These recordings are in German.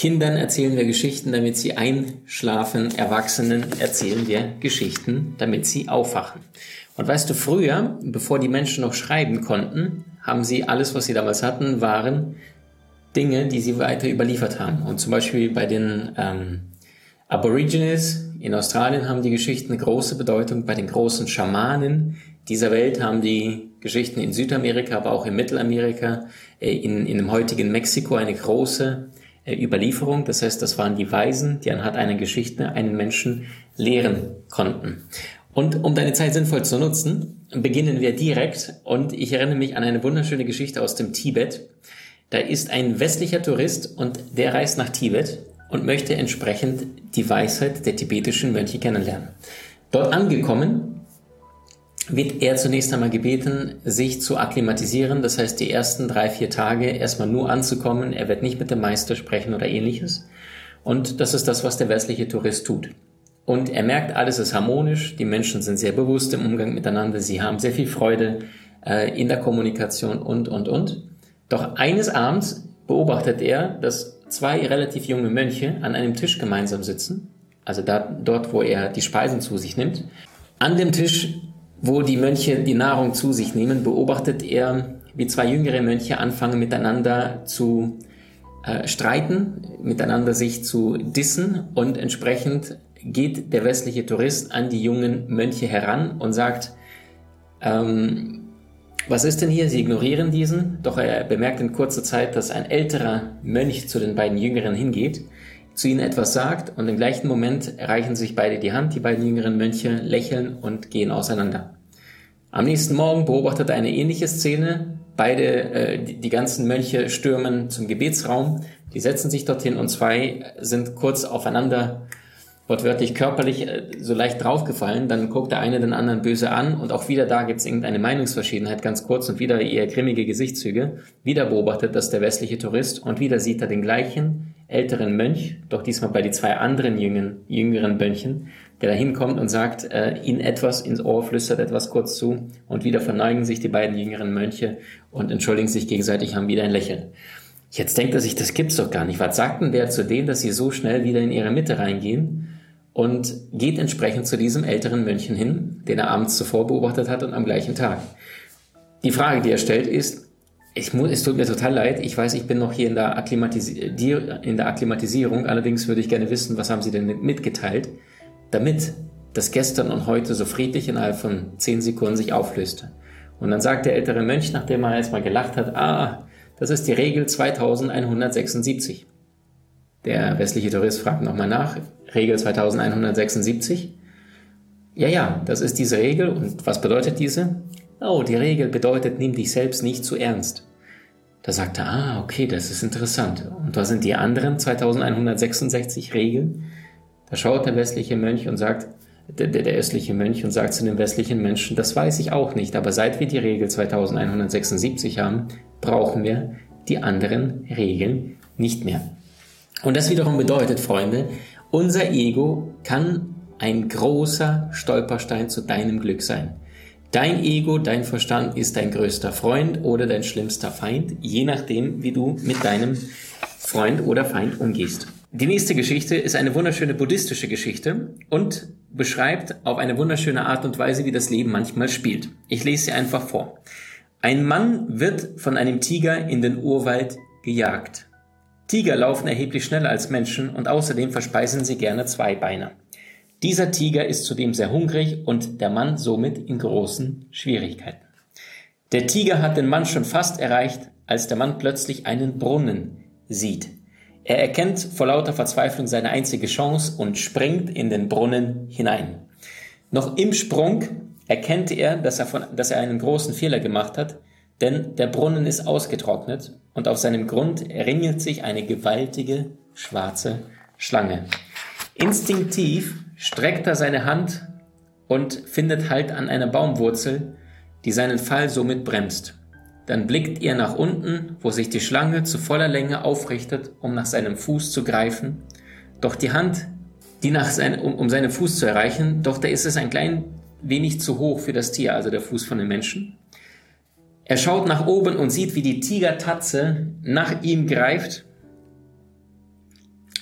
Kindern erzählen wir Geschichten, damit sie einschlafen. Erwachsenen erzählen wir Geschichten, damit sie aufwachen. Und weißt du, früher, bevor die Menschen noch schreiben konnten, haben sie alles, was sie damals hatten, waren Dinge, die sie weiter überliefert haben. Und zum Beispiel bei den ähm, Aborigines in Australien haben die Geschichten eine große Bedeutung. Bei den großen Schamanen dieser Welt haben die Geschichten in Südamerika, aber auch in Mittelamerika, äh, in, in dem heutigen Mexiko eine große äh, Überlieferung. Das heißt, das waren die Weisen, die anhand einer Geschichte einen Menschen lehren konnten. Und um deine Zeit sinnvoll zu nutzen, beginnen wir direkt. Und ich erinnere mich an eine wunderschöne Geschichte aus dem Tibet. Da ist ein westlicher Tourist und der reist nach Tibet und möchte entsprechend die Weisheit der tibetischen Mönche kennenlernen. Dort angekommen wird er zunächst einmal gebeten, sich zu akklimatisieren, das heißt die ersten drei, vier Tage erstmal nur anzukommen. Er wird nicht mit dem Meister sprechen oder ähnliches. Und das ist das, was der westliche Tourist tut. Und er merkt, alles ist harmonisch, die Menschen sind sehr bewusst im Umgang miteinander, sie haben sehr viel Freude äh, in der Kommunikation und, und, und. Doch eines Abends beobachtet er, dass zwei relativ junge Mönche an einem Tisch gemeinsam sitzen, also da, dort, wo er die Speisen zu sich nimmt. An dem Tisch wo die Mönche die Nahrung zu sich nehmen, beobachtet er, wie zwei jüngere Mönche anfangen miteinander zu äh, streiten, miteinander sich zu dissen und entsprechend geht der westliche Tourist an die jungen Mönche heran und sagt, ähm, was ist denn hier? Sie ignorieren diesen, doch er bemerkt in kurzer Zeit, dass ein älterer Mönch zu den beiden Jüngeren hingeht, zu ihnen etwas sagt und im gleichen Moment erreichen sich beide die Hand, die beiden jüngeren Mönche lächeln und gehen auseinander. Am nächsten Morgen beobachtet er eine ähnliche Szene. Beide, äh, die, die ganzen Mönche stürmen zum Gebetsraum, die setzen sich dorthin und zwei sind kurz aufeinander wortwörtlich körperlich äh, so leicht draufgefallen, dann guckt der eine den anderen böse an und auch wieder da gibt es irgendeine Meinungsverschiedenheit ganz kurz und wieder eher grimmige Gesichtszüge. Wieder beobachtet das der westliche Tourist und wieder sieht er den gleichen älteren Mönch, doch diesmal bei die zwei anderen jüngen, jüngeren Mönchen, der da hinkommt und sagt, äh, ihnen etwas ins Ohr, flüstert etwas kurz zu und wieder verneigen sich die beiden jüngeren Mönche und entschuldigen sich gegenseitig, haben wieder ein Lächeln. Jetzt denkt er sich, das gibt's doch gar nicht. Was sagt denn der zu denen, dass sie so schnell wieder in ihre Mitte reingehen? Und geht entsprechend zu diesem älteren Mönchen hin, den er abends zuvor beobachtet hat und am gleichen Tag. Die Frage, die er stellt, ist, ich muss, es tut mir total leid. Ich weiß, ich bin noch hier in der, in der Akklimatisierung. Allerdings würde ich gerne wissen, was haben Sie denn mitgeteilt, damit das gestern und heute so friedlich innerhalb von zehn Sekunden sich auflöste. Und dann sagt der ältere Mönch, nachdem er erstmal gelacht hat, ah, das ist die Regel 2176. Der westliche Tourist fragt nochmal nach, Regel 2176. Ja, ja, das ist diese Regel. Und was bedeutet diese? Oh, die Regel bedeutet, nimm dich selbst nicht zu ernst. Da sagt er, ah, okay, das ist interessant. Und was sind die anderen 2166 Regeln? Da schaut der westliche Mönch und sagt, der, der, östliche Mönch und sagt zu dem westlichen Menschen, das weiß ich auch nicht, aber seit wir die Regel 2176 haben, brauchen wir die anderen Regeln nicht mehr. Und das wiederum bedeutet, Freunde, unser Ego kann ein großer Stolperstein zu deinem Glück sein. Dein Ego, dein Verstand ist dein größter Freund oder dein schlimmster Feind, je nachdem, wie du mit deinem Freund oder Feind umgehst. Die nächste Geschichte ist eine wunderschöne buddhistische Geschichte und beschreibt auf eine wunderschöne Art und Weise, wie das Leben manchmal spielt. Ich lese sie einfach vor. Ein Mann wird von einem Tiger in den Urwald gejagt. Tiger laufen erheblich schneller als Menschen und außerdem verspeisen sie gerne Zweibeiner. Dieser Tiger ist zudem sehr hungrig und der Mann somit in großen Schwierigkeiten. Der Tiger hat den Mann schon fast erreicht, als der Mann plötzlich einen Brunnen sieht. Er erkennt vor lauter Verzweiflung seine einzige Chance und springt in den Brunnen hinein. Noch im Sprung erkennt er, dass er, von, dass er einen großen Fehler gemacht hat, denn der Brunnen ist ausgetrocknet und auf seinem Grund ringelt sich eine gewaltige schwarze Schlange. Instinktiv streckt er seine Hand und findet Halt an einer Baumwurzel, die seinen Fall somit bremst. Dann blickt ihr nach unten, wo sich die Schlange zu voller Länge aufrichtet, um nach seinem Fuß zu greifen. Doch die Hand, die nach sein, um, um seinen Fuß zu erreichen, doch da ist es ein klein wenig zu hoch für das Tier, also der Fuß von dem Menschen. Er schaut nach oben und sieht, wie die Tigertatze nach ihm greift.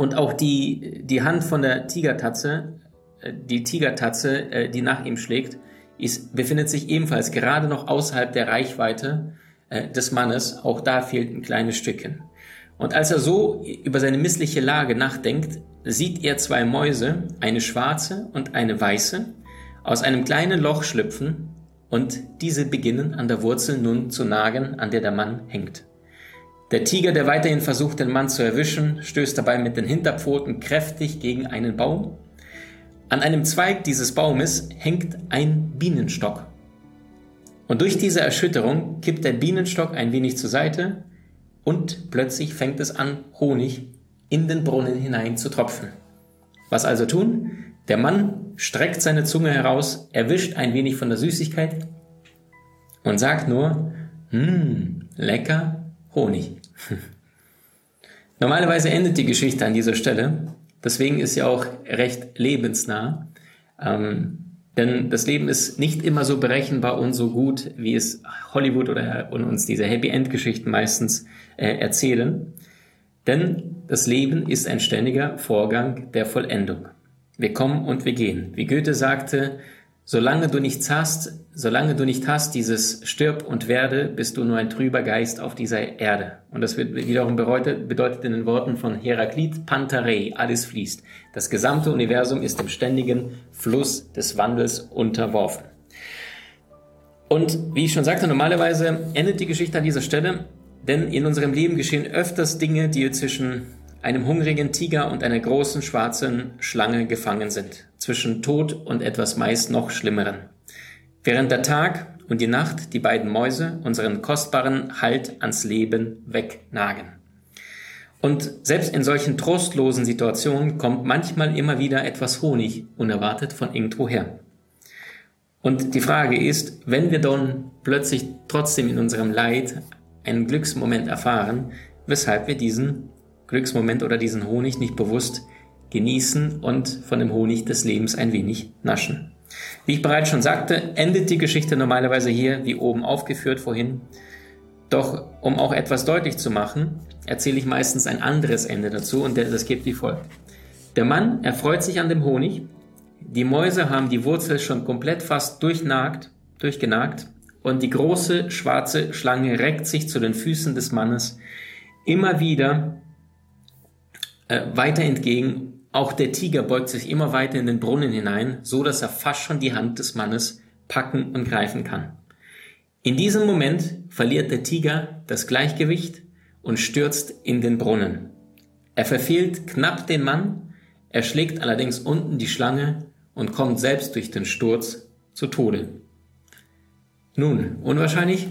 Und auch die, die Hand von der Tigertatze, äh, die Tigertatze, äh, die nach ihm schlägt, ist, befindet sich ebenfalls gerade noch außerhalb der Reichweite äh, des Mannes. Auch da fehlt ein kleines Stückchen. Und als er so über seine missliche Lage nachdenkt, sieht er zwei Mäuse, eine schwarze und eine weiße, aus einem kleinen Loch schlüpfen und diese beginnen an der Wurzel nun zu nagen, an der der Mann hängt. Der Tiger, der weiterhin versucht, den Mann zu erwischen, stößt dabei mit den Hinterpfoten kräftig gegen einen Baum. An einem Zweig dieses Baumes hängt ein Bienenstock. Und durch diese Erschütterung kippt der Bienenstock ein wenig zur Seite und plötzlich fängt es an, Honig in den Brunnen hinein zu tropfen. Was also tun? Der Mann streckt seine Zunge heraus, erwischt ein wenig von der Süßigkeit und sagt nur, hm, lecker Honig. Normalerweise endet die Geschichte an dieser Stelle, deswegen ist sie auch recht lebensnah. Ähm, denn das Leben ist nicht immer so berechenbar und so gut, wie es Hollywood oder und uns diese Happy End Geschichten meistens äh, erzählen. Denn das Leben ist ein ständiger Vorgang der Vollendung. Wir kommen und wir gehen. Wie Goethe sagte, solange du nichts hast, solange du nicht hast, dieses stirb und werde, bist du nur ein trüber Geist auf dieser Erde. Und das wird wiederum bedeutet, in den Worten von Heraklit, Pantarei, alles fließt. Das gesamte Universum ist dem ständigen Fluss des Wandels unterworfen. Und wie ich schon sagte, normalerweise endet die Geschichte an dieser Stelle, denn in unserem Leben geschehen öfters Dinge, die zwischen einem hungrigen Tiger und einer großen schwarzen Schlange gefangen sind, zwischen Tod und etwas meist noch Schlimmeren. Während der Tag und die Nacht die beiden Mäuse unseren kostbaren Halt ans Leben wegnagen. Und selbst in solchen trostlosen Situationen kommt manchmal immer wieder etwas Honig unerwartet von irgendwoher. Und die Frage ist, wenn wir dann plötzlich trotzdem in unserem Leid einen Glücksmoment erfahren, weshalb wir diesen Glücksmoment oder diesen Honig nicht bewusst genießen und von dem Honig des Lebens ein wenig naschen. Wie ich bereits schon sagte, endet die Geschichte normalerweise hier, wie oben aufgeführt vorhin. Doch um auch etwas deutlich zu machen, erzähle ich meistens ein anderes Ende dazu und das geht wie folgt. Der Mann erfreut sich an dem Honig, die Mäuse haben die Wurzel schon komplett fast durchnagt, durchgenagt und die große schwarze Schlange reckt sich zu den Füßen des Mannes immer wieder äh, weiter entgegen. Auch der Tiger beugt sich immer weiter in den Brunnen hinein, so dass er fast schon die Hand des Mannes packen und greifen kann. In diesem Moment verliert der Tiger das Gleichgewicht und stürzt in den Brunnen. Er verfehlt knapp den Mann, er schlägt allerdings unten die Schlange und kommt selbst durch den Sturz zu Tode. Nun, unwahrscheinlich?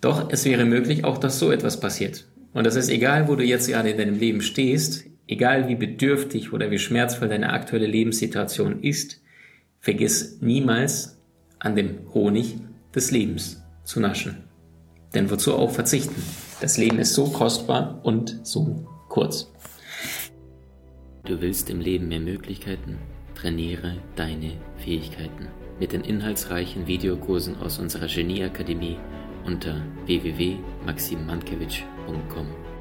Doch es wäre möglich auch, dass so etwas passiert. Und das ist egal, wo du jetzt gerade in deinem Leben stehst, egal wie bedürftig oder wie schmerzvoll deine aktuelle Lebenssituation ist, vergiss niemals an dem Honig des Lebens zu naschen. Denn wozu auch verzichten? Das Leben ist so kostbar und so kurz. Du willst im Leben mehr Möglichkeiten? Trainiere deine Fähigkeiten mit den inhaltsreichen Videokursen aus unserer Genieakademie unter www.maximmankiewicz.com.